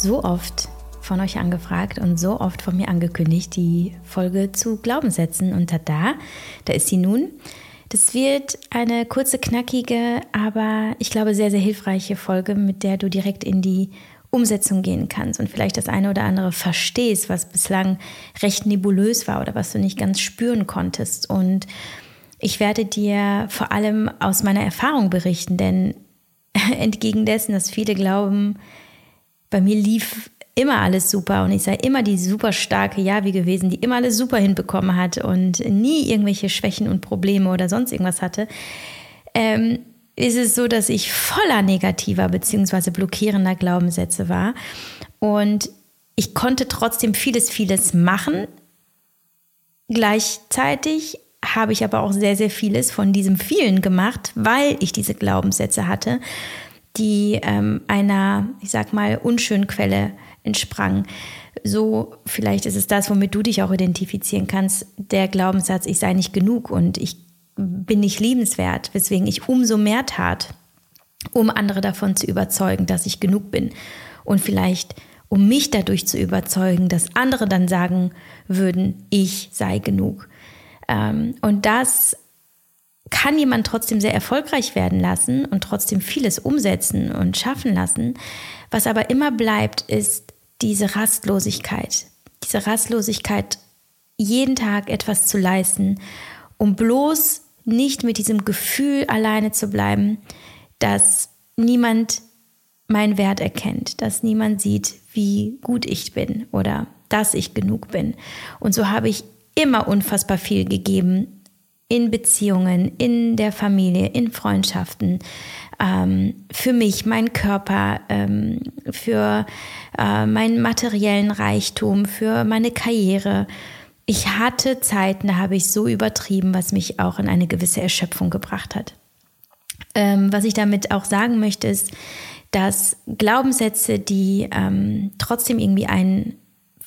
so oft von euch angefragt und so oft von mir angekündigt, die Folge zu Glaubenssätzen. Und da, da ist sie nun. Das wird eine kurze, knackige, aber ich glaube sehr, sehr hilfreiche Folge, mit der du direkt in die Umsetzung gehen kannst und vielleicht das eine oder andere verstehst, was bislang recht nebulös war oder was du nicht ganz spüren konntest. Und ich werde dir vor allem aus meiner Erfahrung berichten, denn entgegen dessen, dass viele glauben, bei mir lief immer alles super und ich sei immer die super starke Javi gewesen, die immer alles super hinbekommen hat und nie irgendwelche Schwächen und Probleme oder sonst irgendwas hatte, ähm, ist es so, dass ich voller negativer bzw. blockierender Glaubenssätze war. Und ich konnte trotzdem vieles, vieles machen. Gleichzeitig habe ich aber auch sehr, sehr vieles von diesem vielen gemacht, weil ich diese Glaubenssätze hatte, die ähm, einer, ich sag mal, unschönen Quelle entsprang. So, vielleicht ist es das, womit du dich auch identifizieren kannst, der Glaubenssatz, ich sei nicht genug und ich bin nicht liebenswert, weswegen ich umso mehr tat, um andere davon zu überzeugen, dass ich genug bin. Und vielleicht, um mich dadurch zu überzeugen, dass andere dann sagen würden, ich sei genug. Ähm, und das kann jemand trotzdem sehr erfolgreich werden lassen und trotzdem vieles umsetzen und schaffen lassen. Was aber immer bleibt, ist diese Rastlosigkeit. Diese Rastlosigkeit, jeden Tag etwas zu leisten, um bloß nicht mit diesem Gefühl alleine zu bleiben, dass niemand meinen Wert erkennt, dass niemand sieht, wie gut ich bin oder dass ich genug bin. Und so habe ich immer unfassbar viel gegeben in Beziehungen, in der Familie, in Freundschaften, ähm, für mich, meinen Körper, ähm, für äh, meinen materiellen Reichtum, für meine Karriere. Ich hatte Zeiten, da habe ich so übertrieben, was mich auch in eine gewisse Erschöpfung gebracht hat. Ähm, was ich damit auch sagen möchte, ist, dass Glaubenssätze, die ähm, trotzdem irgendwie einen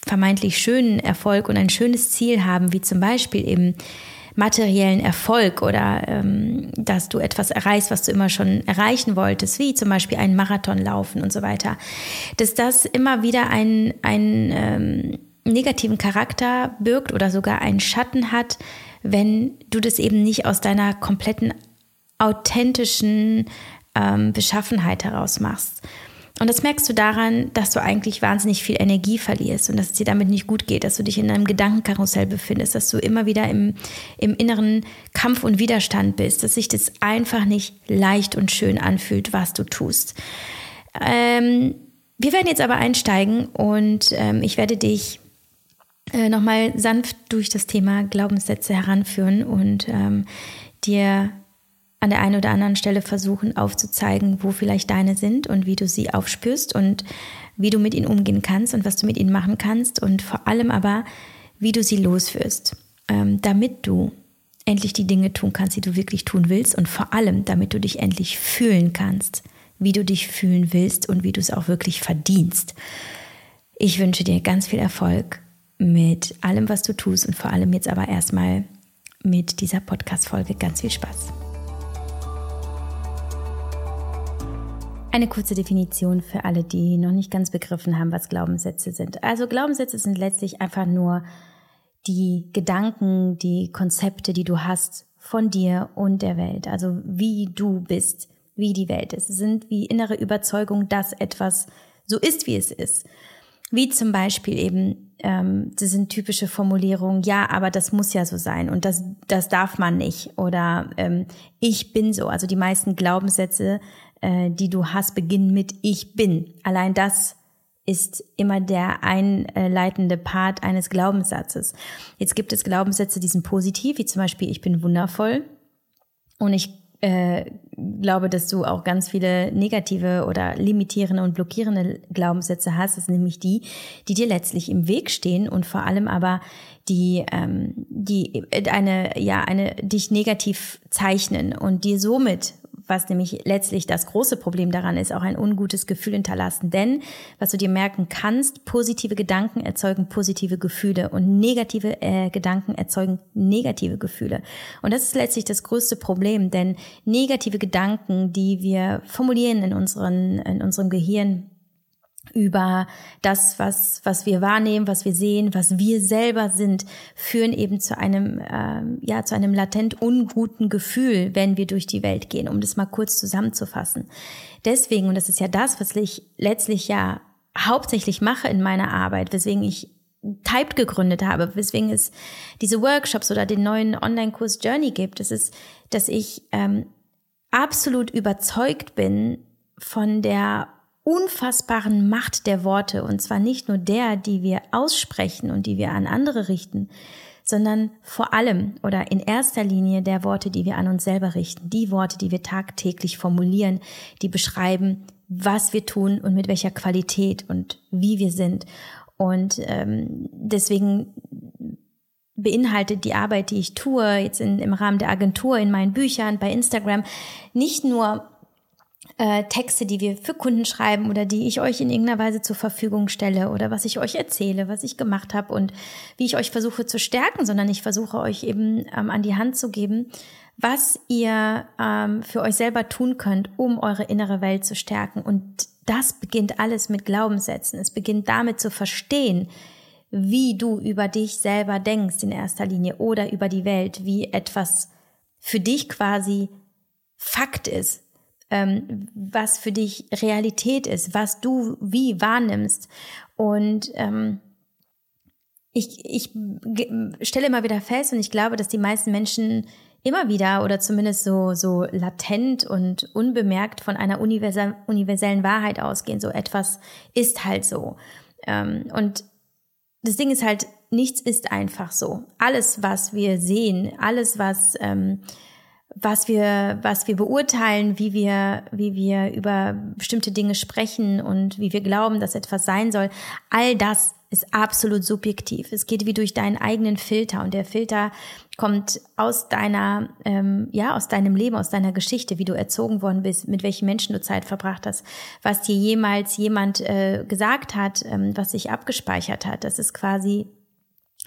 vermeintlich schönen Erfolg und ein schönes Ziel haben, wie zum Beispiel eben materiellen Erfolg oder ähm, dass du etwas erreichst, was du immer schon erreichen wolltest, wie zum Beispiel einen Marathon laufen und so weiter, dass das immer wieder einen, einen ähm, negativen Charakter birgt oder sogar einen Schatten hat, wenn du das eben nicht aus deiner kompletten authentischen ähm, Beschaffenheit heraus machst. Und das merkst du daran, dass du eigentlich wahnsinnig viel Energie verlierst und dass es dir damit nicht gut geht, dass du dich in einem Gedankenkarussell befindest, dass du immer wieder im, im inneren Kampf und Widerstand bist, dass sich das einfach nicht leicht und schön anfühlt, was du tust. Ähm, wir werden jetzt aber einsteigen und ähm, ich werde dich äh, nochmal sanft durch das Thema Glaubenssätze heranführen und ähm, dir an der einen oder anderen Stelle versuchen aufzuzeigen, wo vielleicht deine sind und wie du sie aufspürst und wie du mit ihnen umgehen kannst und was du mit ihnen machen kannst und vor allem aber, wie du sie losführst, ähm, damit du endlich die Dinge tun kannst, die du wirklich tun willst und vor allem, damit du dich endlich fühlen kannst, wie du dich fühlen willst und wie du es auch wirklich verdienst. Ich wünsche dir ganz viel Erfolg mit allem, was du tust und vor allem jetzt aber erstmal mit dieser Podcast-Folge ganz viel Spaß. Eine kurze Definition für alle, die noch nicht ganz begriffen haben, was Glaubenssätze sind. Also Glaubenssätze sind letztlich einfach nur die Gedanken, die Konzepte, die du hast von dir und der Welt. Also wie du bist, wie die Welt ist. Es sind wie innere Überzeugung, dass etwas so ist, wie es ist. Wie zum Beispiel eben, ähm, das sind typische Formulierungen, ja, aber das muss ja so sein und das, das darf man nicht. Oder ähm, ich bin so. Also die meisten Glaubenssätze äh, die du hast, beginnen mit Ich bin. Allein das ist immer der einleitende Part eines Glaubenssatzes. Jetzt gibt es Glaubenssätze, die sind positiv, wie zum Beispiel Ich bin wundervoll. Und ich äh, glaube, dass du auch ganz viele negative oder limitierende und blockierende Glaubenssätze hast. Das sind nämlich die, die dir letztlich im Weg stehen und vor allem aber die, ähm, die eine, ja, eine dich negativ zeichnen und dir somit was nämlich letztlich das große Problem daran ist, auch ein ungutes Gefühl hinterlassen. Denn, was du dir merken kannst, positive Gedanken erzeugen positive Gefühle und negative äh, Gedanken erzeugen negative Gefühle. Und das ist letztlich das größte Problem, denn negative Gedanken, die wir formulieren in, unseren, in unserem Gehirn, über das, was, was wir wahrnehmen, was wir sehen, was wir selber sind, führen eben zu einem, ähm, ja, zu einem latent unguten Gefühl, wenn wir durch die Welt gehen, um das mal kurz zusammenzufassen. Deswegen, und das ist ja das, was ich letztlich ja hauptsächlich mache in meiner Arbeit, weswegen ich Typed gegründet habe, weswegen es diese Workshops oder den neuen Online-Kurs Journey gibt, das ist, dass ich ähm, absolut überzeugt bin von der unfassbaren Macht der Worte. Und zwar nicht nur der, die wir aussprechen und die wir an andere richten, sondern vor allem oder in erster Linie der Worte, die wir an uns selber richten. Die Worte, die wir tagtäglich formulieren, die beschreiben, was wir tun und mit welcher Qualität und wie wir sind. Und ähm, deswegen beinhaltet die Arbeit, die ich tue, jetzt in, im Rahmen der Agentur, in meinen Büchern, bei Instagram, nicht nur äh, Texte, die wir für Kunden schreiben oder die ich euch in irgendeiner Weise zur Verfügung stelle oder was ich euch erzähle, was ich gemacht habe und wie ich euch versuche zu stärken, sondern ich versuche euch eben ähm, an die Hand zu geben, was ihr ähm, für euch selber tun könnt, um eure innere Welt zu stärken. Und das beginnt alles mit Glaubenssätzen. Es beginnt damit zu verstehen, wie du über dich selber denkst in erster Linie oder über die Welt, wie etwas für dich quasi Fakt ist, ähm, was für dich Realität ist, was du wie wahrnimmst. Und ähm, ich, ich stelle immer wieder fest und ich glaube, dass die meisten Menschen immer wieder oder zumindest so, so latent und unbemerkt von einer universal, universellen Wahrheit ausgehen. So etwas ist halt so. Ähm, und das Ding ist halt, nichts ist einfach so. Alles, was wir sehen, alles, was ähm, was wir, was wir beurteilen, wie wir, wie wir über bestimmte Dinge sprechen und wie wir glauben, dass etwas sein soll. All das ist absolut subjektiv. Es geht wie durch deinen eigenen Filter und der Filter kommt aus deiner, ähm, ja, aus deinem Leben, aus deiner Geschichte, wie du erzogen worden bist, mit welchen Menschen du Zeit verbracht hast, was dir jemals jemand äh, gesagt hat, ähm, was sich abgespeichert hat. Das ist quasi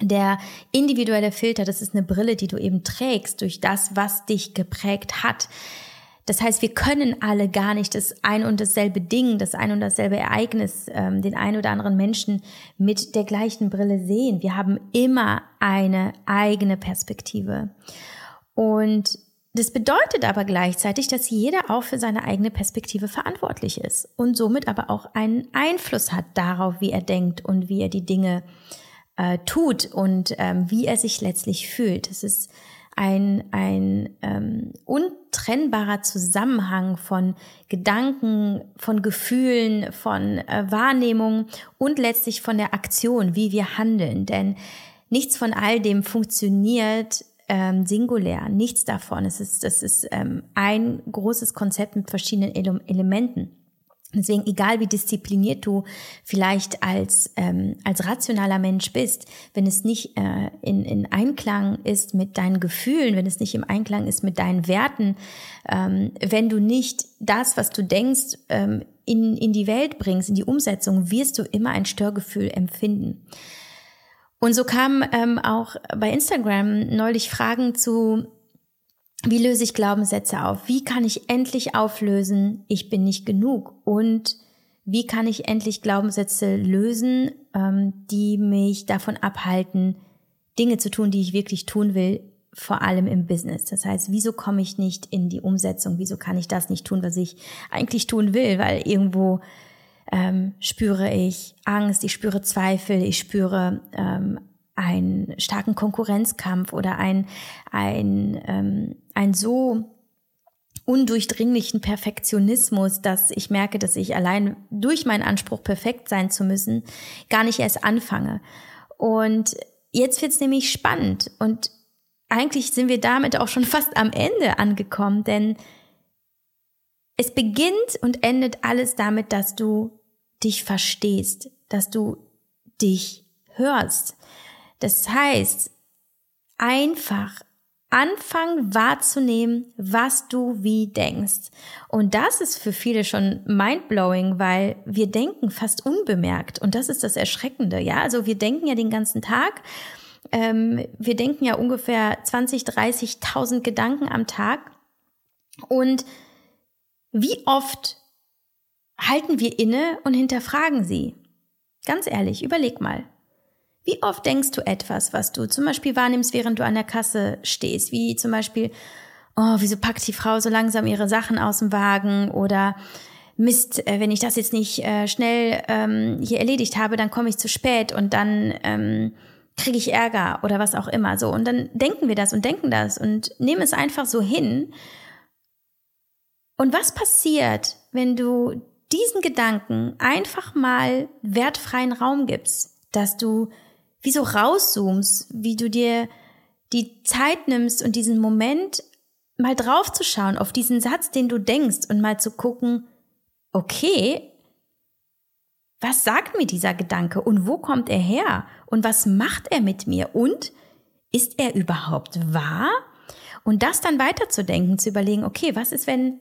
der individuelle Filter, das ist eine Brille, die du eben trägst durch das, was dich geprägt hat. Das heißt, wir können alle gar nicht das ein und dasselbe Ding, das ein und dasselbe Ereignis, ähm, den ein oder anderen Menschen mit der gleichen Brille sehen. Wir haben immer eine eigene Perspektive. Und das bedeutet aber gleichzeitig, dass jeder auch für seine eigene Perspektive verantwortlich ist und somit aber auch einen Einfluss hat darauf, wie er denkt und wie er die Dinge äh, tut und ähm, wie er sich letztlich fühlt. Es ist ein, ein ähm, untrennbarer Zusammenhang von Gedanken, von Gefühlen, von äh, Wahrnehmung und letztlich von der Aktion, wie wir handeln. Denn nichts von all dem funktioniert ähm, singulär, nichts davon. Es ist, das ist ähm, ein großes Konzept mit verschiedenen Ele Elementen. Deswegen, egal wie diszipliniert du vielleicht als, ähm, als rationaler Mensch bist, wenn es nicht äh, in, in Einklang ist mit deinen Gefühlen, wenn es nicht im Einklang ist mit deinen Werten, ähm, wenn du nicht das, was du denkst, ähm, in, in die Welt bringst, in die Umsetzung, wirst du immer ein Störgefühl empfinden. Und so kamen ähm, auch bei Instagram neulich Fragen zu wie löse ich Glaubenssätze auf? Wie kann ich endlich auflösen, ich bin nicht genug? Und wie kann ich endlich Glaubenssätze lösen, ähm, die mich davon abhalten, Dinge zu tun, die ich wirklich tun will, vor allem im Business. Das heißt, wieso komme ich nicht in die Umsetzung? Wieso kann ich das nicht tun, was ich eigentlich tun will? Weil irgendwo ähm, spüre ich Angst, ich spüre Zweifel, ich spüre ähm, einen starken Konkurrenzkampf oder ein, ein, ähm, ein so undurchdringlichen Perfektionismus, dass ich merke, dass ich allein durch meinen Anspruch, perfekt sein zu müssen, gar nicht erst anfange. Und jetzt wird's nämlich spannend und eigentlich sind wir damit auch schon fast am Ende angekommen, denn es beginnt und endet alles damit, dass du dich verstehst, dass du dich hörst, das heißt, einfach anfangen wahrzunehmen, was du wie denkst. Und das ist für viele schon mindblowing, weil wir denken fast unbemerkt. Und das ist das Erschreckende. Ja, also wir denken ja den ganzen Tag. Ähm, wir denken ja ungefähr 20, 30.000 Gedanken am Tag. Und wie oft halten wir inne und hinterfragen sie. Ganz ehrlich, überleg mal. Wie oft denkst du etwas, was du zum Beispiel wahrnimmst, während du an der Kasse stehst? Wie zum Beispiel, oh, wieso packt die Frau so langsam ihre Sachen aus dem Wagen? Oder Mist, äh, wenn ich das jetzt nicht äh, schnell ähm, hier erledigt habe, dann komme ich zu spät und dann ähm, kriege ich Ärger oder was auch immer. So und dann denken wir das und denken das und nehmen es einfach so hin. Und was passiert, wenn du diesen Gedanken einfach mal wertfreien Raum gibst, dass du wie so rauszoomst, wie du dir die Zeit nimmst und diesen Moment mal draufzuschauen auf diesen Satz, den du denkst und mal zu gucken, okay, was sagt mir dieser Gedanke und wo kommt er her und was macht er mit mir und ist er überhaupt wahr? Und das dann weiterzudenken, zu überlegen, okay, was ist, wenn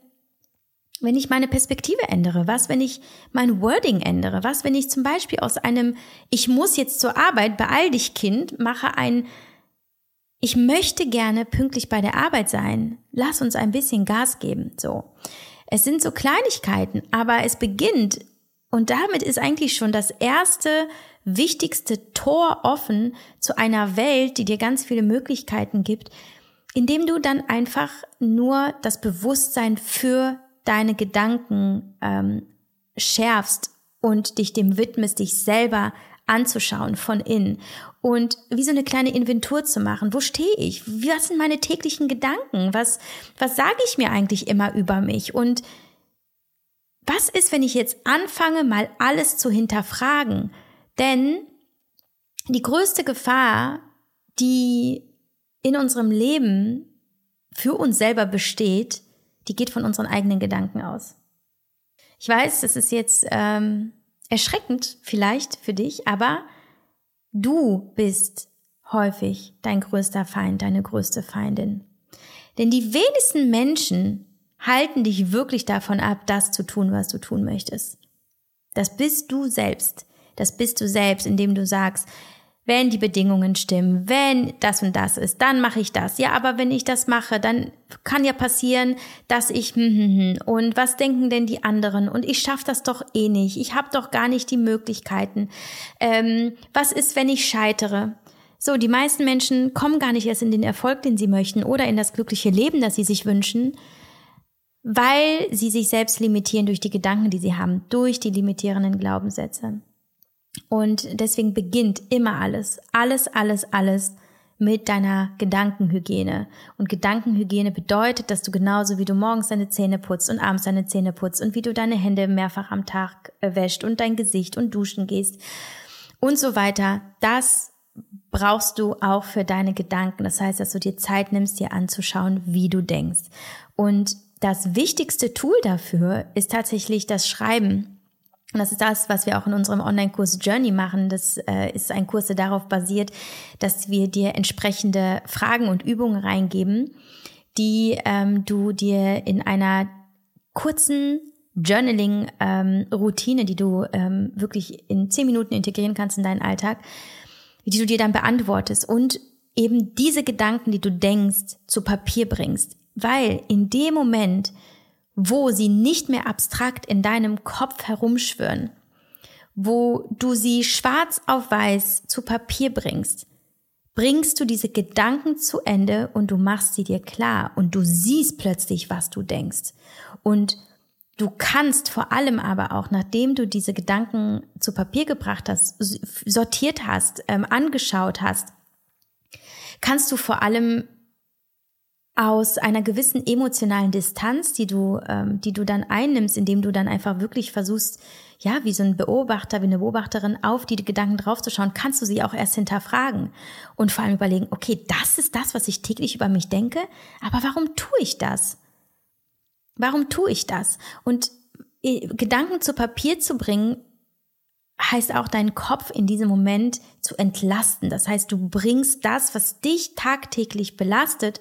wenn ich meine Perspektive ändere? Was, wenn ich mein Wording ändere? Was, wenn ich zum Beispiel aus einem Ich muss jetzt zur Arbeit, beeil dich Kind, mache ein Ich möchte gerne pünktlich bei der Arbeit sein. Lass uns ein bisschen Gas geben. So. Es sind so Kleinigkeiten, aber es beginnt und damit ist eigentlich schon das erste wichtigste Tor offen zu einer Welt, die dir ganz viele Möglichkeiten gibt, indem du dann einfach nur das Bewusstsein für deine Gedanken ähm, schärfst und dich dem widmest, dich selber anzuschauen von innen und wie so eine kleine Inventur zu machen. Wo stehe ich? Was sind meine täglichen Gedanken? Was, was sage ich mir eigentlich immer über mich? Und was ist, wenn ich jetzt anfange, mal alles zu hinterfragen? Denn die größte Gefahr, die in unserem Leben für uns selber besteht, die geht von unseren eigenen Gedanken aus. Ich weiß, das ist jetzt ähm, erschreckend vielleicht für dich, aber du bist häufig dein größter Feind, deine größte Feindin. Denn die wenigsten Menschen halten dich wirklich davon ab, das zu tun, was du tun möchtest. Das bist du selbst. Das bist du selbst, indem du sagst, wenn die Bedingungen stimmen, wenn das und das ist, dann mache ich das. Ja, aber wenn ich das mache, dann kann ja passieren, dass ich hm, hm, hm, und was denken denn die anderen und ich schaffe das doch eh nicht. Ich habe doch gar nicht die Möglichkeiten. Ähm, was ist, wenn ich scheitere? So, die meisten Menschen kommen gar nicht erst in den Erfolg, den sie möchten oder in das glückliche Leben, das sie sich wünschen, weil sie sich selbst limitieren durch die Gedanken, die sie haben, durch die limitierenden Glaubenssätze. Und deswegen beginnt immer alles, alles, alles, alles mit deiner Gedankenhygiene. Und Gedankenhygiene bedeutet, dass du genauso wie du morgens deine Zähne putzt und abends deine Zähne putzt und wie du deine Hände mehrfach am Tag äh, wäscht und dein Gesicht und duschen gehst und so weiter, das brauchst du auch für deine Gedanken. Das heißt, dass du dir Zeit nimmst, dir anzuschauen, wie du denkst. Und das wichtigste Tool dafür ist tatsächlich das Schreiben. Und das ist das, was wir auch in unserem Online-Kurs Journey machen. Das äh, ist ein Kurs, der darauf basiert, dass wir dir entsprechende Fragen und Übungen reingeben, die ähm, du dir in einer kurzen Journaling-Routine, ähm, die du ähm, wirklich in zehn Minuten integrieren kannst in deinen Alltag, die du dir dann beantwortest und eben diese Gedanken, die du denkst, zu Papier bringst. Weil in dem Moment, wo sie nicht mehr abstrakt in deinem Kopf herumschwirren, wo du sie schwarz auf weiß zu Papier bringst, bringst du diese Gedanken zu Ende und du machst sie dir klar und du siehst plötzlich, was du denkst. Und du kannst vor allem aber auch, nachdem du diese Gedanken zu Papier gebracht hast, sortiert hast, ähm, angeschaut hast, kannst du vor allem aus einer gewissen emotionalen Distanz, die du, ähm, die du dann einnimmst, indem du dann einfach wirklich versuchst, ja, wie so ein Beobachter, wie eine Beobachterin auf die Gedanken draufzuschauen, kannst du sie auch erst hinterfragen und vor allem überlegen, okay, das ist das, was ich täglich über mich denke, aber warum tue ich das? Warum tue ich das? Und äh, Gedanken zu Papier zu bringen, heißt auch deinen Kopf in diesem Moment zu entlasten. Das heißt, du bringst das, was dich tagtäglich belastet,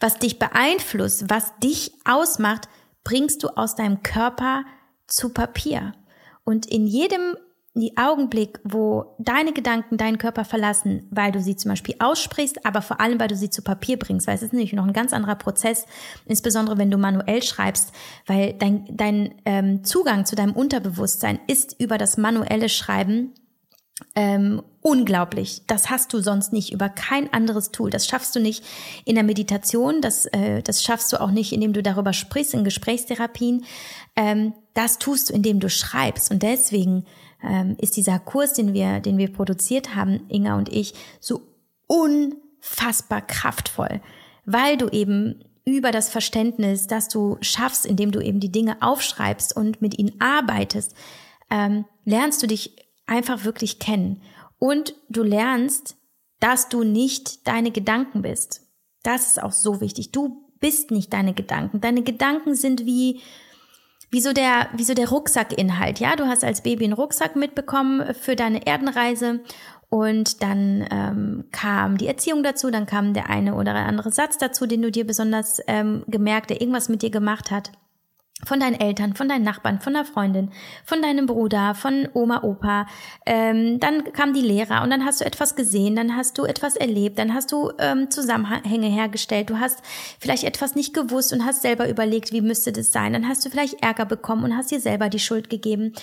was dich beeinflusst, was dich ausmacht, bringst du aus deinem Körper zu Papier. Und in jedem Augenblick, wo deine Gedanken deinen Körper verlassen, weil du sie zum Beispiel aussprichst, aber vor allem, weil du sie zu Papier bringst, weil es ist nämlich noch ein ganz anderer Prozess, insbesondere wenn du manuell schreibst, weil dein, dein ähm, Zugang zu deinem Unterbewusstsein ist über das manuelle Schreiben ähm, unglaublich. Das hast du sonst nicht über kein anderes Tool. Das schaffst du nicht in der Meditation, das, äh, das schaffst du auch nicht, indem du darüber sprichst, in Gesprächstherapien. Ähm, das tust du, indem du schreibst. Und deswegen ähm, ist dieser Kurs, den wir, den wir produziert haben, Inga und ich, so unfassbar kraftvoll, weil du eben über das Verständnis, das du schaffst, indem du eben die Dinge aufschreibst und mit ihnen arbeitest, ähm, lernst du dich einfach wirklich kennen. Und du lernst, dass du nicht deine Gedanken bist. Das ist auch so wichtig. Du bist nicht deine Gedanken. Deine Gedanken sind wie, wie so der, wie so der Rucksackinhalt. Ja, du hast als Baby einen Rucksack mitbekommen für deine Erdenreise und dann ähm, kam die Erziehung dazu, dann kam der eine oder andere Satz dazu, den du dir besonders ähm, gemerkt, der irgendwas mit dir gemacht hat von deinen Eltern, von deinen Nachbarn, von der Freundin, von deinem Bruder, von Oma, Opa. Ähm, dann kam die Lehrer und dann hast du etwas gesehen, dann hast du etwas erlebt, dann hast du ähm, Zusammenhänge hergestellt, du hast vielleicht etwas nicht gewusst und hast selber überlegt, wie müsste das sein. Dann hast du vielleicht Ärger bekommen und hast dir selber die Schuld gegeben.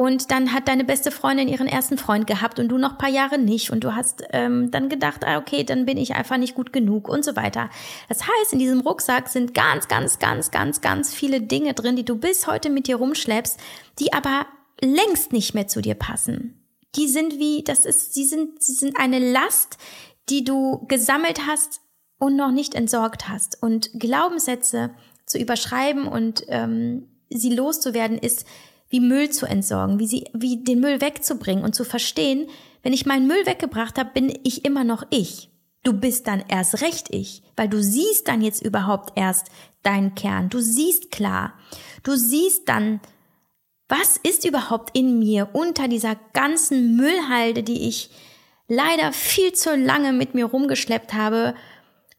Und dann hat deine beste Freundin ihren ersten Freund gehabt und du noch paar Jahre nicht. Und du hast ähm, dann gedacht, ah, okay, dann bin ich einfach nicht gut genug und so weiter. Das heißt, in diesem Rucksack sind ganz, ganz, ganz, ganz, ganz viele Dinge drin, die du bis heute mit dir rumschleppst, die aber längst nicht mehr zu dir passen. Die sind wie, das ist, sie sind, sie sind eine Last, die du gesammelt hast und noch nicht entsorgt hast. Und Glaubenssätze zu überschreiben und ähm, sie loszuwerden, ist wie Müll zu entsorgen, wie sie, wie den Müll wegzubringen und zu verstehen, wenn ich meinen Müll weggebracht habe, bin ich immer noch ich. Du bist dann erst recht ich, weil du siehst dann jetzt überhaupt erst deinen Kern. Du siehst klar. Du siehst dann, was ist überhaupt in mir unter dieser ganzen Müllhalde, die ich leider viel zu lange mit mir rumgeschleppt habe,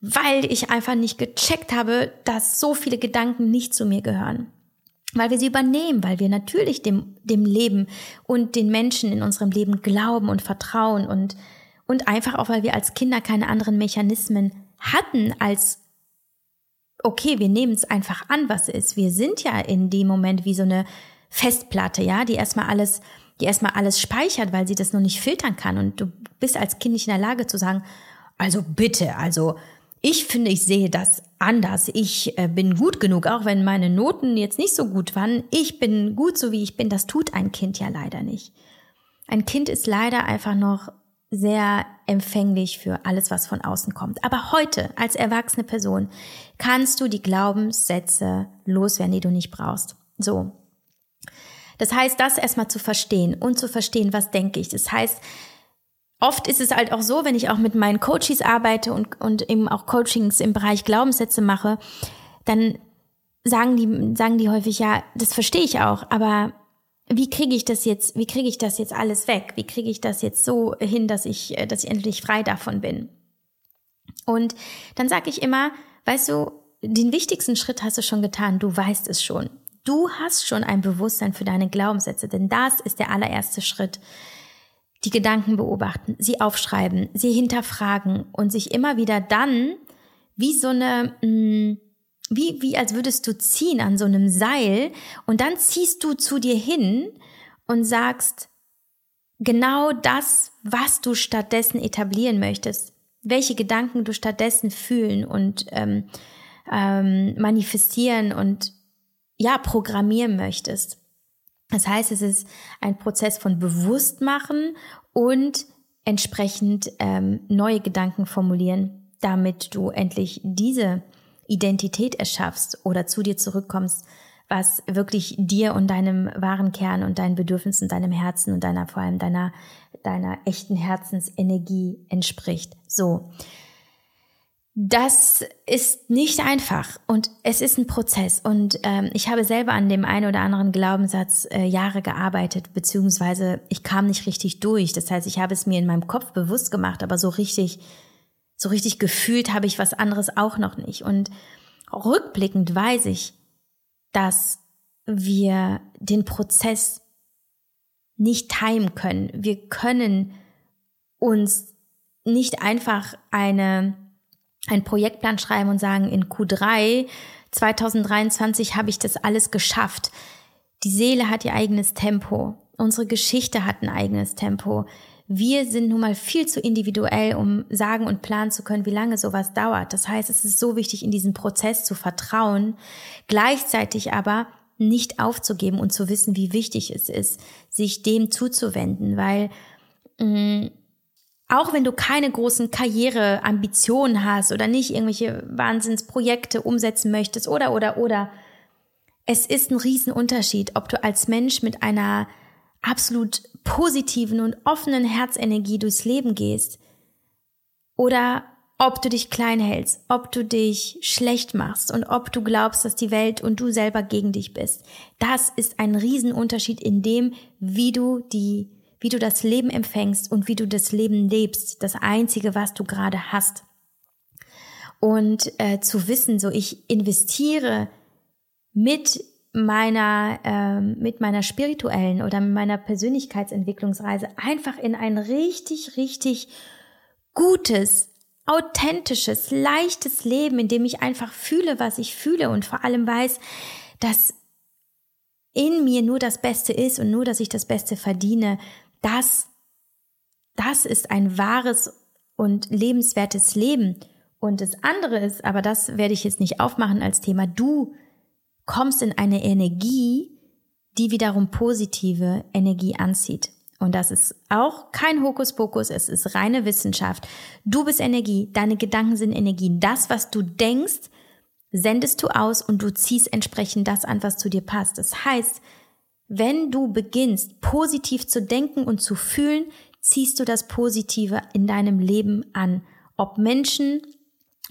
weil ich einfach nicht gecheckt habe, dass so viele Gedanken nicht zu mir gehören weil wir sie übernehmen, weil wir natürlich dem, dem Leben und den Menschen in unserem Leben glauben und vertrauen und, und einfach auch, weil wir als Kinder keine anderen Mechanismen hatten als, okay, wir nehmen es einfach an, was ist. Wir sind ja in dem Moment wie so eine Festplatte, ja, die erstmal alles, die erstmal alles speichert, weil sie das noch nicht filtern kann. Und du bist als Kind nicht in der Lage zu sagen, also bitte, also ich finde, ich sehe das anders. Ich äh, bin gut genug, auch wenn meine Noten jetzt nicht so gut waren. Ich bin gut so, wie ich bin. Das tut ein Kind ja leider nicht. Ein Kind ist leider einfach noch sehr empfänglich für alles, was von außen kommt. Aber heute, als erwachsene Person, kannst du die Glaubenssätze loswerden, die du nicht brauchst. So. Das heißt, das erstmal zu verstehen und zu verstehen, was denke ich. Das heißt, oft ist es halt auch so, wenn ich auch mit meinen Coaches arbeite und, und eben auch Coachings im Bereich Glaubenssätze mache, dann sagen die, sagen die häufig, ja, das verstehe ich auch, aber wie kriege ich das jetzt, wie kriege ich das jetzt alles weg? Wie kriege ich das jetzt so hin, dass ich, dass ich endlich frei davon bin? Und dann sage ich immer, weißt du, den wichtigsten Schritt hast du schon getan, du weißt es schon. Du hast schon ein Bewusstsein für deine Glaubenssätze, denn das ist der allererste Schritt die Gedanken beobachten, sie aufschreiben, sie hinterfragen und sich immer wieder dann wie so eine, mm, wie, wie als würdest du ziehen an so einem Seil und dann ziehst du zu dir hin und sagst genau das, was du stattdessen etablieren möchtest, welche Gedanken du stattdessen fühlen und ähm, ähm, manifestieren und ja, programmieren möchtest. Das heißt, es ist ein Prozess von Bewusstmachen und entsprechend ähm, neue Gedanken formulieren, damit du endlich diese Identität erschaffst oder zu dir zurückkommst, was wirklich dir und deinem wahren Kern und deinen Bedürfnissen, deinem Herzen und deiner vor allem deiner deiner echten Herzensenergie entspricht. So. Das ist nicht einfach und es ist ein Prozess. Und ähm, ich habe selber an dem einen oder anderen Glaubenssatz äh, Jahre gearbeitet, beziehungsweise ich kam nicht richtig durch. Das heißt, ich habe es mir in meinem Kopf bewusst gemacht, aber so richtig, so richtig gefühlt habe ich was anderes auch noch nicht. Und rückblickend weiß ich, dass wir den Prozess nicht timen können. Wir können uns nicht einfach eine, einen Projektplan schreiben und sagen, in Q3 2023 habe ich das alles geschafft. Die Seele hat ihr eigenes Tempo. Unsere Geschichte hat ein eigenes Tempo. Wir sind nun mal viel zu individuell, um sagen und planen zu können, wie lange sowas dauert. Das heißt, es ist so wichtig, in diesen Prozess zu vertrauen, gleichzeitig aber nicht aufzugeben und zu wissen, wie wichtig es ist, sich dem zuzuwenden, weil mm, auch wenn du keine großen Karriereambitionen hast oder nicht irgendwelche Wahnsinnsprojekte umsetzen möchtest oder oder oder, es ist ein Riesenunterschied, ob du als Mensch mit einer absolut positiven und offenen Herzenergie durchs Leben gehst oder ob du dich klein hältst, ob du dich schlecht machst und ob du glaubst, dass die Welt und du selber gegen dich bist. Das ist ein Riesenunterschied in dem, wie du die, wie du das Leben empfängst und wie du das Leben lebst. Das einzige, was du gerade hast. Und äh, zu wissen, so ich investiere mit meiner äh, mit meiner spirituellen oder mit meiner Persönlichkeitsentwicklungsreise einfach in ein richtig richtig gutes authentisches, leichtes Leben, in dem ich einfach fühle, was ich fühle und vor allem weiß, dass in mir nur das Beste ist und nur, dass ich das Beste verdiene, das, das ist ein wahres und lebenswertes Leben. Und das andere ist, aber das werde ich jetzt nicht aufmachen als Thema, du kommst in eine Energie, die wiederum positive Energie anzieht. Und das ist auch kein Hokuspokus, es ist reine Wissenschaft. Du bist Energie, deine Gedanken sind Energie. Das, was du denkst, sendest du aus und du ziehst entsprechend das an, was zu dir passt. Das heißt, wenn du beginnst, positiv zu denken und zu fühlen, ziehst du das Positive in deinem Leben an. Ob Menschen,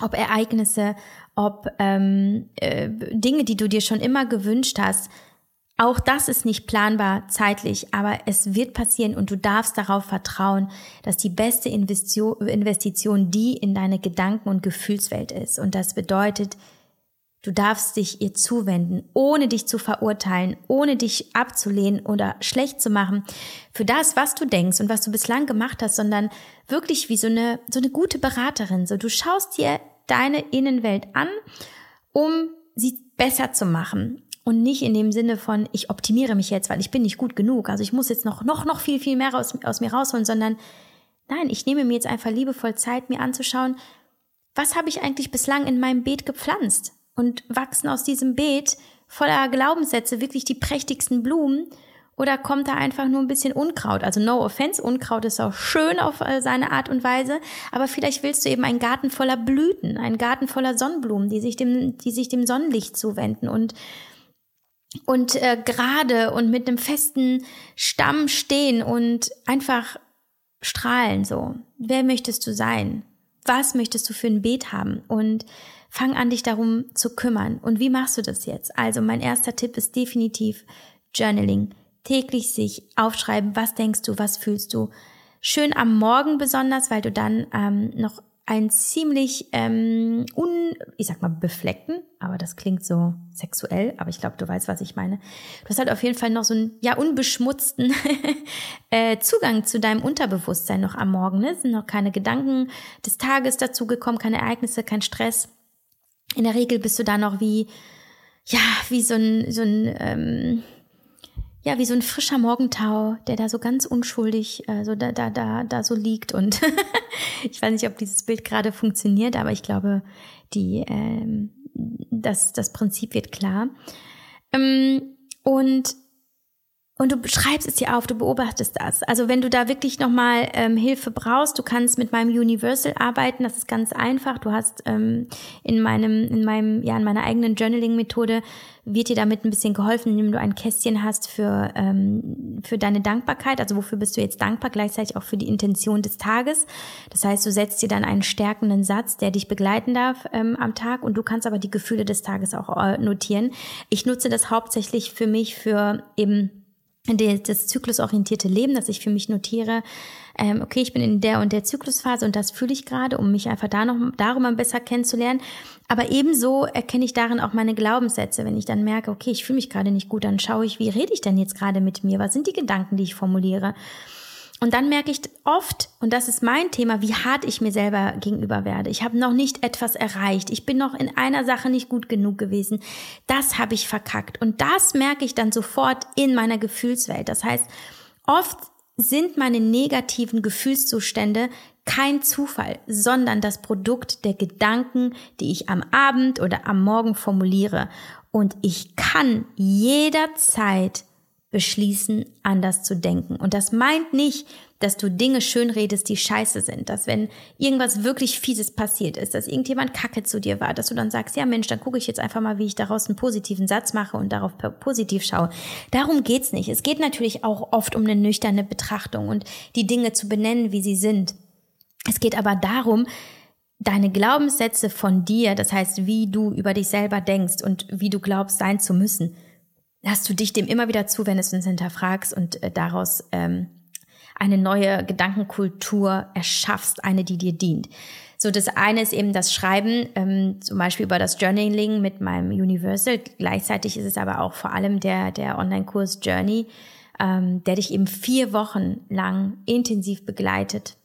ob Ereignisse, ob ähm, äh, Dinge, die du dir schon immer gewünscht hast, auch das ist nicht planbar zeitlich, aber es wird passieren und du darfst darauf vertrauen, dass die beste Investition die in deine Gedanken- und Gefühlswelt ist. Und das bedeutet, du darfst dich ihr zuwenden, ohne dich zu verurteilen, ohne dich abzulehnen oder schlecht zu machen für das, was du denkst und was du bislang gemacht hast, sondern wirklich wie so eine, so eine gute Beraterin. So, du schaust dir deine Innenwelt an, um sie besser zu machen und nicht in dem Sinne von, ich optimiere mich jetzt, weil ich bin nicht gut genug. Also ich muss jetzt noch, noch, noch viel, viel mehr aus, aus mir rausholen, sondern nein, ich nehme mir jetzt einfach liebevoll Zeit, mir anzuschauen, was habe ich eigentlich bislang in meinem Beet gepflanzt? Und wachsen aus diesem Beet voller Glaubenssätze wirklich die prächtigsten Blumen? Oder kommt da einfach nur ein bisschen Unkraut? Also no offense, Unkraut ist auch schön auf äh, seine Art und Weise, aber vielleicht willst du eben einen Garten voller Blüten, einen Garten voller Sonnenblumen, die sich dem, die sich dem Sonnenlicht zuwenden und und äh, gerade und mit einem festen Stamm stehen und einfach strahlen so. Wer möchtest du sein? Was möchtest du für ein Beet haben? Und fang an, dich darum zu kümmern. Und wie machst du das jetzt? Also mein erster Tipp ist definitiv Journaling. Täglich sich aufschreiben, was denkst du, was fühlst du. Schön am Morgen besonders, weil du dann ähm, noch einen ziemlich ähm, un, ich sag mal befleckten, aber das klingt so sexuell, aber ich glaube, du weißt, was ich meine. Du hast halt auf jeden Fall noch so einen ja unbeschmutzten äh, Zugang zu deinem Unterbewusstsein noch am Morgen. Ne? Es sind noch keine Gedanken des Tages dazugekommen, keine Ereignisse, kein Stress. In der Regel bist du da noch wie ja wie so ein so ein ähm, ja, wie so ein frischer Morgentau, der da so ganz unschuldig äh, so da, da, da, da so liegt. Und ich weiß nicht, ob dieses Bild gerade funktioniert, aber ich glaube, die, ähm, das, das Prinzip wird klar. Ähm, und und du schreibst es dir auf, du beobachtest das. Also wenn du da wirklich nochmal ähm, Hilfe brauchst, du kannst mit meinem Universal arbeiten, das ist ganz einfach. Du hast ähm, in meinem, in meinem, ja, in meiner eigenen Journaling-Methode wird dir damit ein bisschen geholfen, indem du ein Kästchen hast für, ähm, für deine Dankbarkeit. Also wofür bist du jetzt dankbar? Gleichzeitig auch für die Intention des Tages. Das heißt, du setzt dir dann einen stärkenden Satz, der dich begleiten darf ähm, am Tag und du kannst aber die Gefühle des Tages auch äh, notieren. Ich nutze das hauptsächlich für mich für eben das zyklusorientierte Leben, dass ich für mich notiere, ähm, okay, ich bin in der und der Zyklusphase und das fühle ich gerade, um mich einfach da noch darüber besser kennenzulernen. Aber ebenso erkenne ich darin auch meine Glaubenssätze. Wenn ich dann merke, okay, ich fühle mich gerade nicht gut, dann schaue ich, wie rede ich denn jetzt gerade mit mir? Was sind die Gedanken, die ich formuliere? Und dann merke ich oft, und das ist mein Thema, wie hart ich mir selber gegenüber werde. Ich habe noch nicht etwas erreicht. Ich bin noch in einer Sache nicht gut genug gewesen. Das habe ich verkackt. Und das merke ich dann sofort in meiner Gefühlswelt. Das heißt, oft sind meine negativen Gefühlszustände kein Zufall, sondern das Produkt der Gedanken, die ich am Abend oder am Morgen formuliere. Und ich kann jederzeit beschließen, anders zu denken. Und das meint nicht, dass du Dinge schönredest, die scheiße sind, dass wenn irgendwas wirklich Fieses passiert ist, dass irgendjemand Kacke zu dir war, dass du dann sagst, ja Mensch, dann gucke ich jetzt einfach mal, wie ich daraus einen positiven Satz mache und darauf positiv schaue. Darum geht's nicht. Es geht natürlich auch oft um eine nüchterne Betrachtung und die Dinge zu benennen, wie sie sind. Es geht aber darum, deine Glaubenssätze von dir, das heißt, wie du über dich selber denkst und wie du glaubst, sein zu müssen, hast du dich dem immer wieder zuwendest und hinterfragst und äh, daraus ähm, eine neue Gedankenkultur erschaffst, eine, die dir dient. So, das eine ist eben das Schreiben, ähm, zum Beispiel über das Journaling mit meinem Universal. Gleichzeitig ist es aber auch vor allem der, der Online-Kurs Journey, ähm, der dich eben vier Wochen lang intensiv begleitet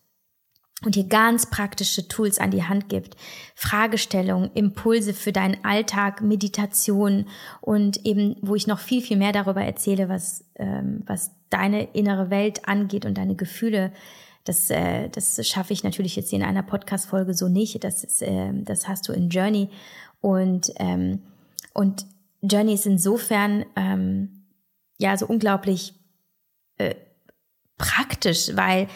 und dir ganz praktische Tools an die Hand gibt. Fragestellungen, Impulse für deinen Alltag, Meditation und eben, wo ich noch viel, viel mehr darüber erzähle, was, ähm, was deine innere Welt angeht und deine Gefühle. Das, äh, das schaffe ich natürlich jetzt in einer Podcast-Folge so nicht. Das, ist, äh, das hast du in Journey. Und, ähm, und Journey ist insofern ähm, ja so unglaublich äh, praktisch, weil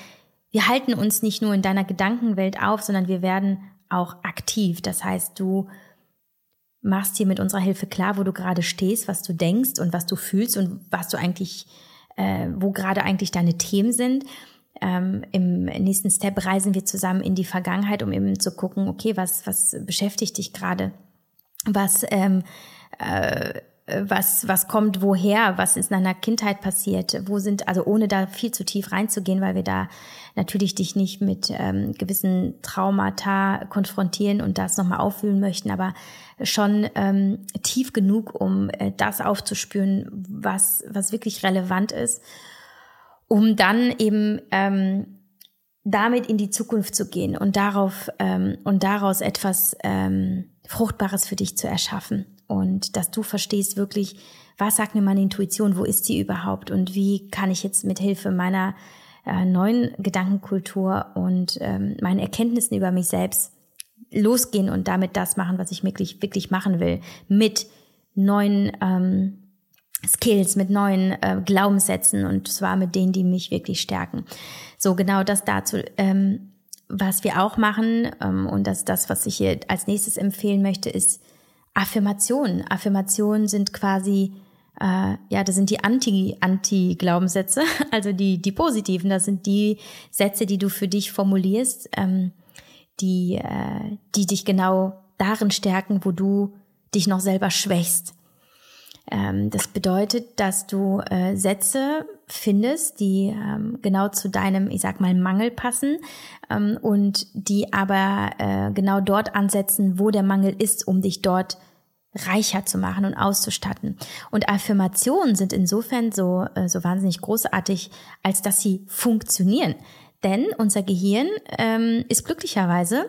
wir halten uns nicht nur in deiner Gedankenwelt auf, sondern wir werden auch aktiv. Das heißt, du machst dir mit unserer Hilfe klar, wo du gerade stehst, was du denkst und was du fühlst und was du eigentlich, äh, wo gerade eigentlich deine Themen sind. Ähm, Im nächsten Step reisen wir zusammen in die Vergangenheit, um eben zu gucken, okay, was, was beschäftigt dich gerade? Was ähm, äh, was, was kommt woher, was ist in deiner Kindheit passiert, wo sind, also ohne da viel zu tief reinzugehen, weil wir da natürlich dich nicht mit ähm, gewissen Traumata konfrontieren und das nochmal auffühlen möchten, aber schon ähm, tief genug, um äh, das aufzuspüren, was, was wirklich relevant ist, um dann eben ähm, damit in die Zukunft zu gehen und darauf ähm, und daraus etwas ähm, Fruchtbares für dich zu erschaffen und dass du verstehst wirklich, was sagt mir meine Intuition, wo ist sie überhaupt und wie kann ich jetzt mit Hilfe meiner äh, neuen Gedankenkultur und ähm, meinen Erkenntnissen über mich selbst losgehen und damit das machen, was ich wirklich, wirklich machen will, mit neuen ähm, Skills, mit neuen äh, Glaubenssätzen und zwar mit denen, die mich wirklich stärken. So genau das dazu. Ähm, was wir auch machen ähm, und das das, was ich hier als nächstes empfehlen möchte, ist Affirmationen. Affirmationen sind quasi, äh, ja, das sind die Anti-Anti-Glaubenssätze, also die, die positiven. Das sind die Sätze, die du für dich formulierst, ähm, die, äh, die dich genau darin stärken, wo du dich noch selber schwächst. Ähm, das bedeutet, dass du äh, Sätze findest, die ähm, genau zu deinem, ich sag mal, Mangel passen ähm, und die aber äh, genau dort ansetzen, wo der Mangel ist, um dich dort reicher zu machen und auszustatten. Und Affirmationen sind insofern so, äh, so wahnsinnig großartig, als dass sie funktionieren. Denn unser Gehirn ähm, ist glücklicherweise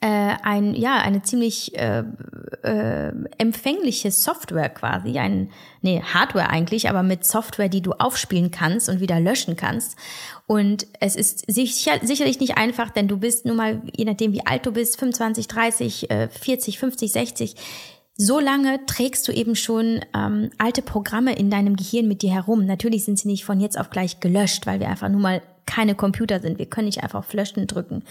äh, ein, ja, eine ziemlich äh, äh, empfängliche Software quasi, ein, nee, Hardware eigentlich, aber mit Software, die du aufspielen kannst und wieder löschen kannst. Und es ist sicher, sicherlich nicht einfach, denn du bist nun mal, je nachdem wie alt du bist, 25, 30, äh, 40, 50, 60, so lange trägst du eben schon ähm, alte Programme in deinem Gehirn mit dir herum. Natürlich sind sie nicht von jetzt auf gleich gelöscht, weil wir einfach nur mal keine Computer sind. Wir können nicht einfach auf Löschen drücken.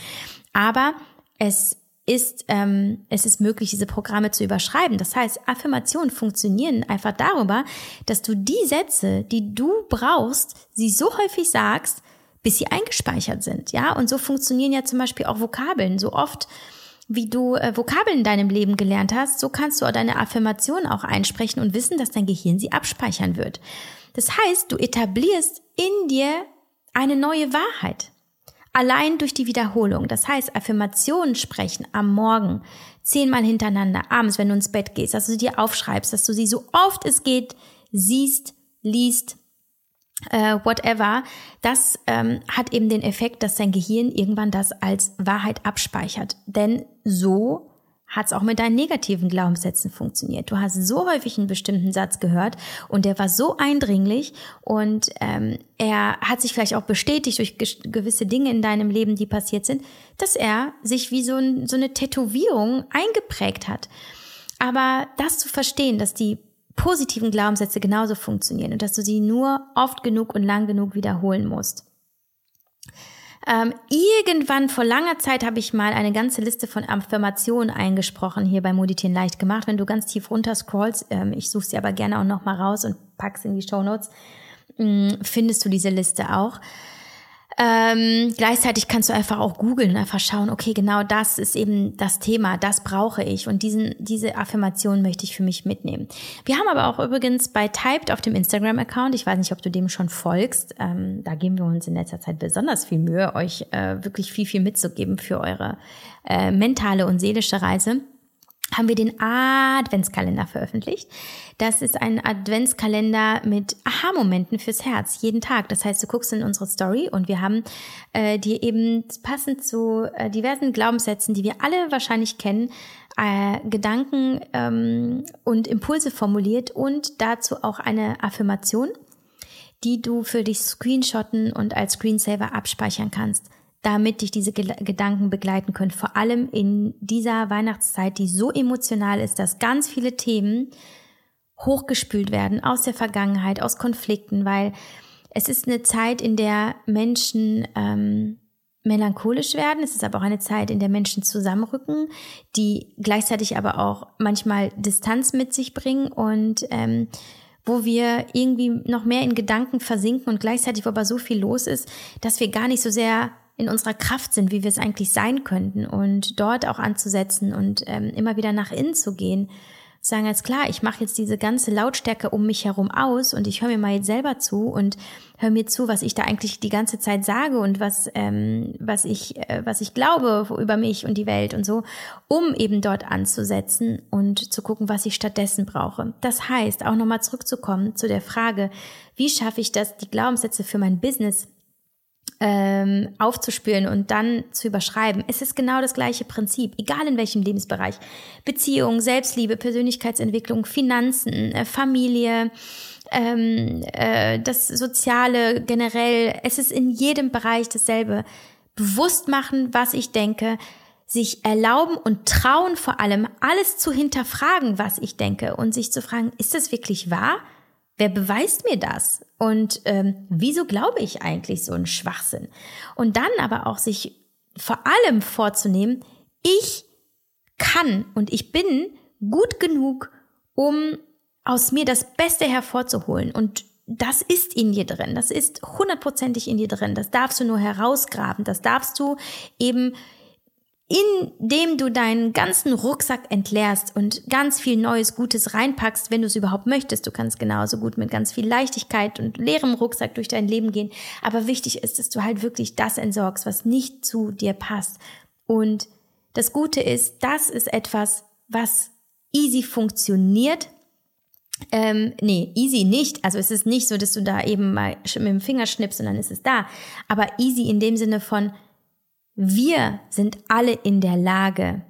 Aber es ist, ähm, es ist möglich, diese Programme zu überschreiben. Das heißt, Affirmationen funktionieren einfach darüber, dass du die Sätze, die du brauchst, sie so häufig sagst, bis sie eingespeichert sind. Ja, und so funktionieren ja zum Beispiel auch Vokabeln. So oft wie du äh, Vokabeln in deinem Leben gelernt hast, so kannst du deine Affirmation auch einsprechen und wissen, dass dein Gehirn sie abspeichern wird. Das heißt, du etablierst in dir eine neue Wahrheit. Allein durch die Wiederholung. Das heißt, Affirmationen sprechen am Morgen zehnmal hintereinander, abends, wenn du ins Bett gehst, dass du sie dir aufschreibst, dass du sie so oft es geht siehst, liest, äh, whatever, das ähm, hat eben den Effekt, dass dein Gehirn irgendwann das als Wahrheit abspeichert. Denn so hat es auch mit deinen negativen Glaubenssätzen funktioniert. Du hast so häufig einen bestimmten Satz gehört und der war so eindringlich und ähm, er hat sich vielleicht auch bestätigt durch gewisse Dinge in deinem Leben, die passiert sind, dass er sich wie so, ein, so eine Tätowierung eingeprägt hat. Aber das zu verstehen, dass die positiven Glaubenssätze genauso funktionieren und dass du sie nur oft genug und lang genug wiederholen musst. Ähm, irgendwann vor langer Zeit habe ich mal eine ganze Liste von Affirmationen eingesprochen hier bei Moditieren leicht gemacht. Wenn du ganz tief runter scrollst, ähm, ich suche sie aber gerne auch noch mal raus und pack's in die Show Notes, mm, findest du diese Liste auch. Ähm, gleichzeitig kannst du einfach auch googeln einfach schauen, okay, genau das ist eben das Thema, das brauche ich und diesen, diese Affirmation möchte ich für mich mitnehmen. Wir haben aber auch übrigens bei Typed auf dem Instagram-Account, ich weiß nicht, ob du dem schon folgst, ähm, da geben wir uns in letzter Zeit besonders viel Mühe, euch äh, wirklich viel, viel mitzugeben für eure äh, mentale und seelische Reise haben wir den Adventskalender veröffentlicht. Das ist ein Adventskalender mit Aha-Momenten fürs Herz, jeden Tag. Das heißt, du guckst in unsere Story und wir haben äh, dir eben passend zu äh, diversen Glaubenssätzen, die wir alle wahrscheinlich kennen, äh, Gedanken ähm, und Impulse formuliert und dazu auch eine Affirmation, die du für dich screenshotten und als Screensaver abspeichern kannst damit dich diese Gedanken begleiten können. Vor allem in dieser Weihnachtszeit, die so emotional ist, dass ganz viele Themen hochgespült werden aus der Vergangenheit, aus Konflikten, weil es ist eine Zeit, in der Menschen ähm, melancholisch werden. Es ist aber auch eine Zeit, in der Menschen zusammenrücken, die gleichzeitig aber auch manchmal Distanz mit sich bringen und ähm, wo wir irgendwie noch mehr in Gedanken versinken und gleichzeitig wo aber so viel los ist, dass wir gar nicht so sehr in unserer Kraft sind, wie wir es eigentlich sein könnten und dort auch anzusetzen und ähm, immer wieder nach innen zu gehen. Sagen als klar, ich mache jetzt diese ganze Lautstärke um mich herum aus und ich höre mir mal jetzt selber zu und höre mir zu, was ich da eigentlich die ganze Zeit sage und was ähm, was ich äh, was ich glaube über mich und die Welt und so, um eben dort anzusetzen und zu gucken, was ich stattdessen brauche. Das heißt, auch nochmal zurückzukommen zu der Frage, wie schaffe ich das, die Glaubenssätze für mein Business ähm, aufzuspüren und dann zu überschreiben. Es ist genau das gleiche Prinzip, egal in welchem Lebensbereich. Beziehung, Selbstliebe, Persönlichkeitsentwicklung, Finanzen, äh, Familie, ähm, äh, das Soziale generell. Es ist in jedem Bereich dasselbe. Bewusst machen, was ich denke, sich erlauben und trauen vor allem, alles zu hinterfragen, was ich denke und sich zu fragen, ist das wirklich wahr? Wer beweist mir das? Und ähm, wieso glaube ich eigentlich so einen Schwachsinn? Und dann aber auch sich vor allem vorzunehmen, ich kann und ich bin gut genug, um aus mir das Beste hervorzuholen. Und das ist in dir drin. Das ist hundertprozentig in dir drin. Das darfst du nur herausgraben. Das darfst du eben indem du deinen ganzen Rucksack entleerst und ganz viel Neues, Gutes reinpackst, wenn du es überhaupt möchtest. Du kannst genauso gut mit ganz viel Leichtigkeit und leerem Rucksack durch dein Leben gehen. Aber wichtig ist, dass du halt wirklich das entsorgst, was nicht zu dir passt. Und das Gute ist, das ist etwas, was easy funktioniert. Ähm, nee, easy nicht. Also es ist nicht so, dass du da eben mal mit dem Finger schnippst und dann ist es da. Aber easy in dem Sinne von, wir sind alle in der Lage,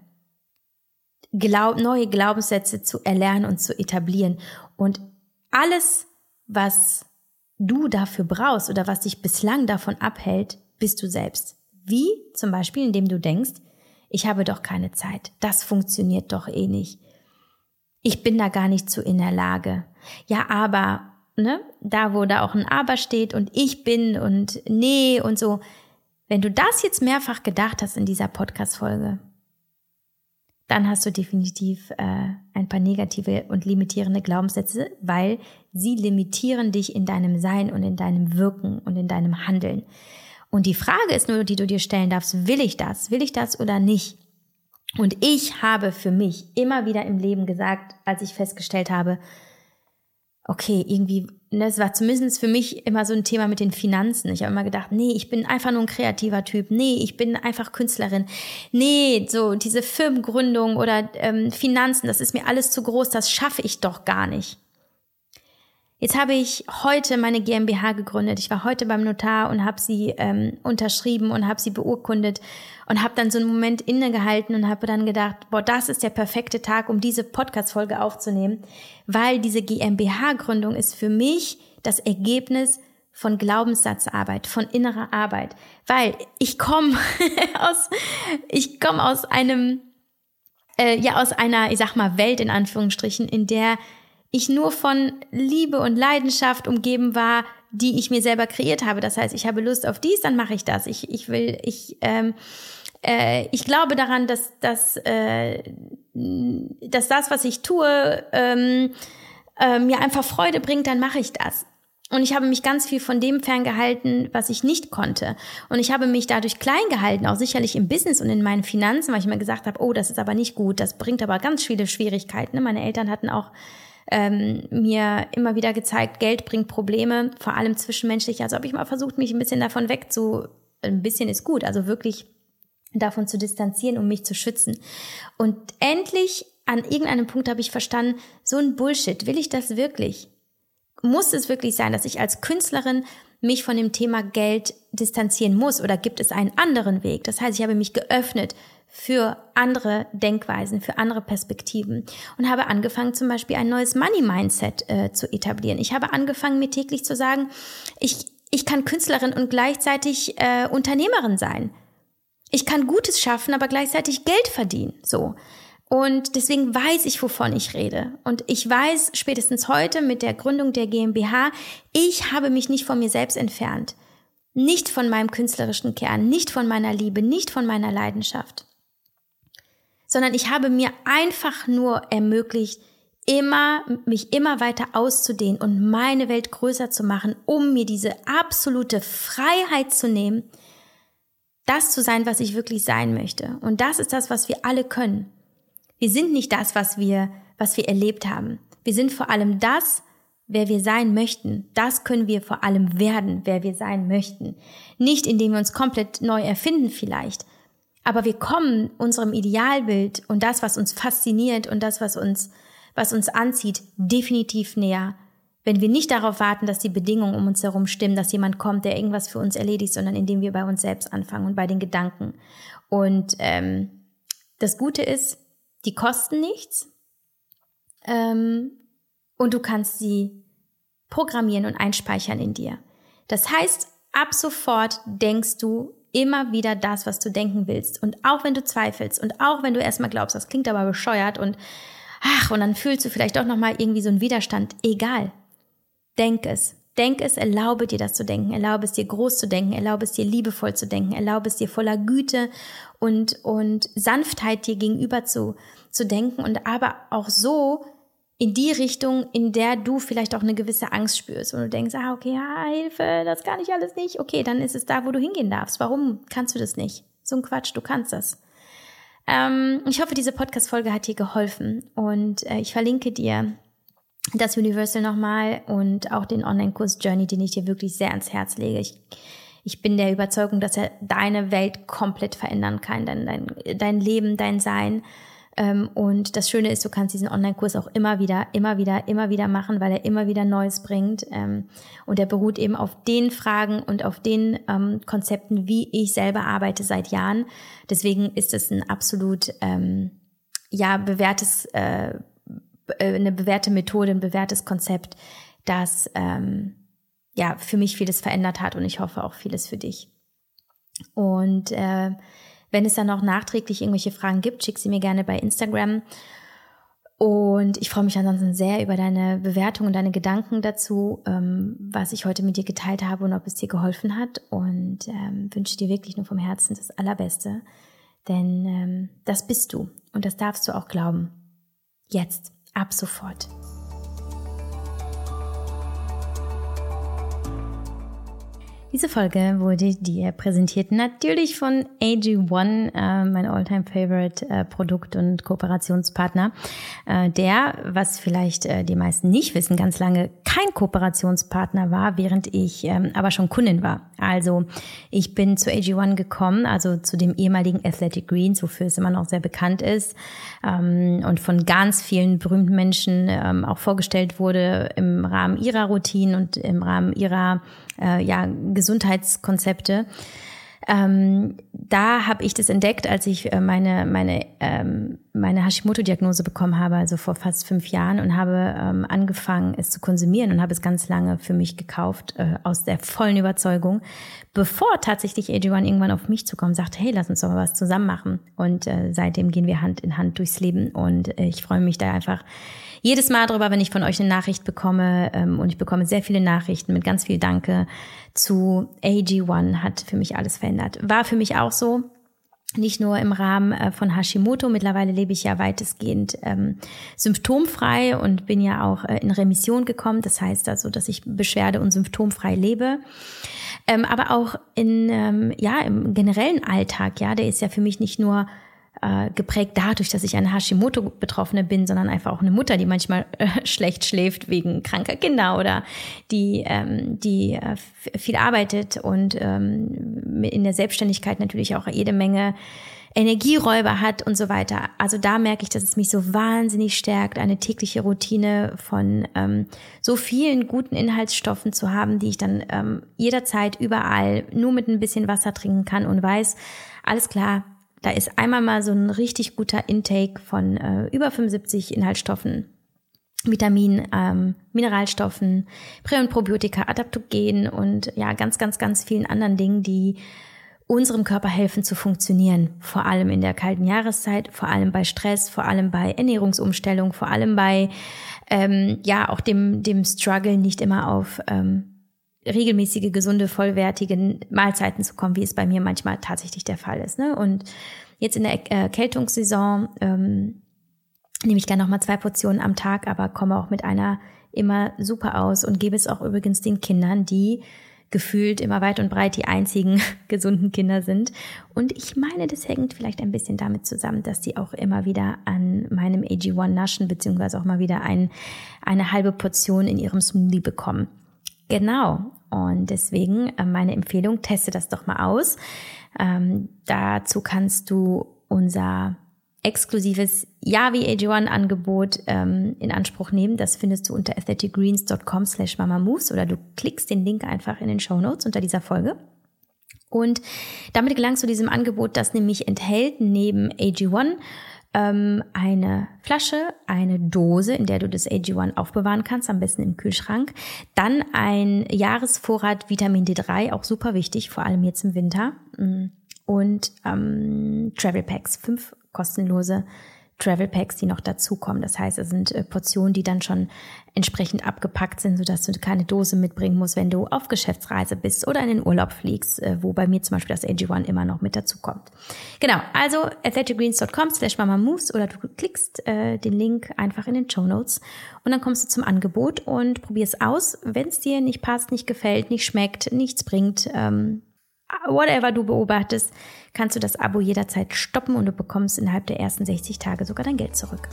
glaub, neue Glaubenssätze zu erlernen und zu etablieren. Und alles, was du dafür brauchst oder was dich bislang davon abhält, bist du selbst. Wie zum Beispiel, indem du denkst, ich habe doch keine Zeit, das funktioniert doch eh nicht. Ich bin da gar nicht zu in der Lage. Ja, aber, ne, da wo da auch ein Aber steht und ich bin und nee und so, wenn du das jetzt mehrfach gedacht hast in dieser Podcast-Folge, dann hast du definitiv äh, ein paar negative und limitierende Glaubenssätze, weil sie limitieren dich in deinem Sein und in deinem Wirken und in deinem Handeln. Und die Frage ist nur, die du dir stellen darfst, will ich das? Will ich das oder nicht? Und ich habe für mich immer wieder im Leben gesagt, als ich festgestellt habe, okay, irgendwie, ne, es war zumindest für mich immer so ein Thema mit den Finanzen. Ich habe immer gedacht, nee, ich bin einfach nur ein kreativer Typ. Nee, ich bin einfach Künstlerin. Nee, so diese Firmengründung oder ähm, Finanzen, das ist mir alles zu groß, das schaffe ich doch gar nicht. Jetzt habe ich heute meine GmbH gegründet. Ich war heute beim Notar und habe sie ähm, unterschrieben und habe sie beurkundet und habe dann so einen Moment innegehalten und habe dann gedacht, boah, das ist der perfekte Tag, um diese Podcast-Folge aufzunehmen, weil diese GmbH-Gründung ist für mich das Ergebnis von Glaubenssatzarbeit, von innerer Arbeit, weil ich komme aus, ich komme aus einem, äh, ja, aus einer, ich sag mal, Welt in Anführungsstrichen, in der ich nur von Liebe und Leidenschaft umgeben war, die ich mir selber kreiert habe. Das heißt, ich habe Lust auf dies, dann mache ich das. Ich, ich will, ich, ähm, äh, ich glaube daran, dass, dass, äh, dass das, was ich tue, ähm, äh, mir einfach Freude bringt, dann mache ich das. Und ich habe mich ganz viel von dem ferngehalten, was ich nicht konnte. Und ich habe mich dadurch klein gehalten, auch sicherlich im Business und in meinen Finanzen, weil ich mir gesagt habe, oh, das ist aber nicht gut, das bringt aber ganz viele Schwierigkeiten. Meine Eltern hatten auch ähm, mir immer wieder gezeigt, Geld bringt Probleme, vor allem zwischenmenschlich. Also habe ich mal versucht, mich ein bisschen davon wegzu, ein bisschen ist gut, also wirklich davon zu distanzieren, um mich zu schützen. Und endlich an irgendeinem Punkt habe ich verstanden, so ein Bullshit, will ich das wirklich? Muss es wirklich sein, dass ich als Künstlerin mich von dem Thema Geld distanzieren muss oder gibt es einen anderen Weg? Das heißt, ich habe mich geöffnet für andere Denkweisen, für andere Perspektiven und habe angefangen, zum Beispiel ein neues Money-Mindset äh, zu etablieren. Ich habe angefangen, mir täglich zu sagen, ich, ich kann Künstlerin und gleichzeitig äh, Unternehmerin sein. Ich kann Gutes schaffen, aber gleichzeitig Geld verdienen. So. Und deswegen weiß ich, wovon ich rede. Und ich weiß spätestens heute mit der Gründung der GmbH, ich habe mich nicht von mir selbst entfernt. Nicht von meinem künstlerischen Kern, nicht von meiner Liebe, nicht von meiner Leidenschaft sondern ich habe mir einfach nur ermöglicht, immer, mich immer weiter auszudehnen und meine Welt größer zu machen, um mir diese absolute Freiheit zu nehmen, das zu sein, was ich wirklich sein möchte. Und das ist das, was wir alle können. Wir sind nicht das, was wir, was wir erlebt haben. Wir sind vor allem das, wer wir sein möchten. Das können wir vor allem werden, wer wir sein möchten. Nicht indem wir uns komplett neu erfinden vielleicht, aber wir kommen unserem Idealbild und das, was uns fasziniert und das, was uns, was uns anzieht, definitiv näher. Wenn wir nicht darauf warten, dass die Bedingungen um uns herum stimmen, dass jemand kommt, der irgendwas für uns erledigt, sondern indem wir bei uns selbst anfangen und bei den Gedanken. Und ähm, das Gute ist, die kosten nichts ähm, und du kannst sie programmieren und einspeichern in dir. Das heißt, ab sofort denkst du immer wieder das, was du denken willst. Und auch wenn du zweifelst und auch wenn du erstmal glaubst, das klingt aber bescheuert und ach, und dann fühlst du vielleicht auch nochmal irgendwie so einen Widerstand. Egal. Denk es. Denk es, erlaube dir das zu denken, erlaube es dir groß zu denken, erlaube es dir liebevoll zu denken, erlaube es dir voller Güte und, und Sanftheit dir gegenüber zu, zu denken und aber auch so, in die Richtung, in der du vielleicht auch eine gewisse Angst spürst und du denkst, ah, okay, ja, Hilfe, das kann ich alles nicht. Okay, dann ist es da, wo du hingehen darfst. Warum kannst du das nicht? So ein Quatsch, du kannst das. Ähm, ich hoffe, diese Podcast-Folge hat dir geholfen und äh, ich verlinke dir das Universal nochmal und auch den Online-Kurs Journey, den ich dir wirklich sehr ans Herz lege. Ich, ich bin der Überzeugung, dass er deine Welt komplett verändern kann, dein, dein, dein Leben, dein Sein ähm, und das Schöne ist, du kannst diesen Online-Kurs auch immer wieder, immer wieder, immer wieder machen, weil er immer wieder Neues bringt. Ähm, und er beruht eben auf den Fragen und auf den ähm, Konzepten, wie ich selber arbeite seit Jahren. Deswegen ist es ein absolut, ja, bewährtes, äh, eine bewährte Methode, ein bewährtes Konzept, das, ja, für mich vieles verändert hat und ich hoffe auch vieles für dich. Und äh, wenn es dann noch nachträglich irgendwelche Fragen gibt, schick sie mir gerne bei Instagram. Und ich freue mich ansonsten sehr über deine Bewertung und deine Gedanken dazu, ähm, was ich heute mit dir geteilt habe und ob es dir geholfen hat. Und ähm, wünsche dir wirklich nur vom Herzen das Allerbeste. Denn ähm, das bist du und das darfst du auch glauben. Jetzt, ab sofort. Diese Folge wurde dir präsentiert natürlich von AG1, äh, mein Alltime favorite äh, Produkt- und Kooperationspartner, äh, der, was vielleicht äh, die meisten nicht wissen, ganz lange kein Kooperationspartner war, während ich ähm, aber schon Kundin war. Also ich bin zu AG1 gekommen, also zu dem ehemaligen Athletic Greens, wofür es immer noch sehr bekannt ist ähm, und von ganz vielen berühmten Menschen ähm, auch vorgestellt wurde im Rahmen ihrer Routinen und im Rahmen ihrer äh, ja, Gesundheitskonzepte. Ähm, da habe ich das entdeckt, als ich äh, meine, meine, ähm, meine Hashimoto-Diagnose bekommen habe, also vor fast fünf Jahren, und habe ähm, angefangen, es zu konsumieren und habe es ganz lange für mich gekauft, äh, aus der vollen Überzeugung, bevor tatsächlich AG1 irgendwann auf mich zukommt, sagte, hey, lass uns doch mal was zusammen machen. Und äh, seitdem gehen wir Hand in Hand durchs Leben und äh, ich freue mich da einfach jedes Mal drüber, wenn ich von euch eine Nachricht bekomme ähm, und ich bekomme sehr viele Nachrichten mit ganz viel Danke zu AG1 hat für mich alles verändert. War für mich auch so. Nicht nur im Rahmen äh, von Hashimoto, mittlerweile lebe ich ja weitestgehend ähm, symptomfrei und bin ja auch äh, in Remission gekommen. Das heißt also, dass ich beschwerde- und symptomfrei lebe. Ähm, aber auch in, ähm, ja, im generellen Alltag, ja, der ist ja für mich nicht nur äh, geprägt dadurch, dass ich eine Hashimoto-Betroffene bin, sondern einfach auch eine Mutter, die manchmal äh, schlecht schläft wegen kranker Kinder oder die, ähm, die äh, viel arbeitet und ähm, in der Selbstständigkeit natürlich auch jede Menge Energieräuber hat und so weiter. Also da merke ich, dass es mich so wahnsinnig stärkt, eine tägliche Routine von ähm, so vielen guten Inhaltsstoffen zu haben, die ich dann ähm, jederzeit überall nur mit ein bisschen Wasser trinken kann und weiß, alles klar, da ist einmal mal so ein richtig guter Intake von äh, über 75 Inhaltsstoffen, Vitaminen, ähm, Mineralstoffen, Prä- und Probiotika, Adaptogen und ja, ganz, ganz, ganz vielen anderen Dingen, die unserem Körper helfen zu funktionieren. Vor allem in der kalten Jahreszeit, vor allem bei Stress, vor allem bei Ernährungsumstellung, vor allem bei ähm, ja auch dem dem Struggle nicht immer auf ähm, regelmäßige, gesunde, vollwertige Mahlzeiten zu kommen, wie es bei mir manchmal tatsächlich der Fall ist. Ne? Und jetzt in der Erkältungssaison ähm, nehme ich gerne nochmal zwei Portionen am Tag, aber komme auch mit einer immer super aus und gebe es auch übrigens den Kindern, die gefühlt immer weit und breit die einzigen gesunden Kinder sind. Und ich meine, das hängt vielleicht ein bisschen damit zusammen, dass die auch immer wieder an meinem AG1 naschen, beziehungsweise auch mal wieder ein, eine halbe Portion in ihrem Smoothie bekommen. Genau. Und deswegen äh, meine Empfehlung, teste das doch mal aus. Ähm, dazu kannst du unser exklusives Yavi AG1 Angebot ähm, in Anspruch nehmen. Das findest du unter aestheticgreens.com slash mamamoves oder du klickst den Link einfach in den Show Notes unter dieser Folge. Und damit gelangst du diesem Angebot, das nämlich enthält neben AG1 ähm, eine Flasche, eine Dose, in der du das AG1 aufbewahren kannst, am besten im Kühlschrank. Dann ein Jahresvorrat Vitamin D3, auch super wichtig, vor allem jetzt im Winter. Mm. Und ähm, Travel Packs, fünf kostenlose Travel Packs, die noch dazukommen. Das heißt, es sind äh, Portionen, die dann schon entsprechend abgepackt sind, sodass du keine Dose mitbringen musst, wenn du auf Geschäftsreise bist oder in den Urlaub fliegst, äh, wo bei mir zum Beispiel das AG1 immer noch mit dazukommt. Genau, also athleticgreens.com slash moves oder du klickst äh, den Link einfach in den Show Notes und dann kommst du zum Angebot und probierst aus. Wenn es dir nicht passt, nicht gefällt, nicht schmeckt, nichts bringt, ähm, whatever du beobachtest, kannst du das Abo jederzeit stoppen und du bekommst innerhalb der ersten 60 Tage sogar dein Geld zurück.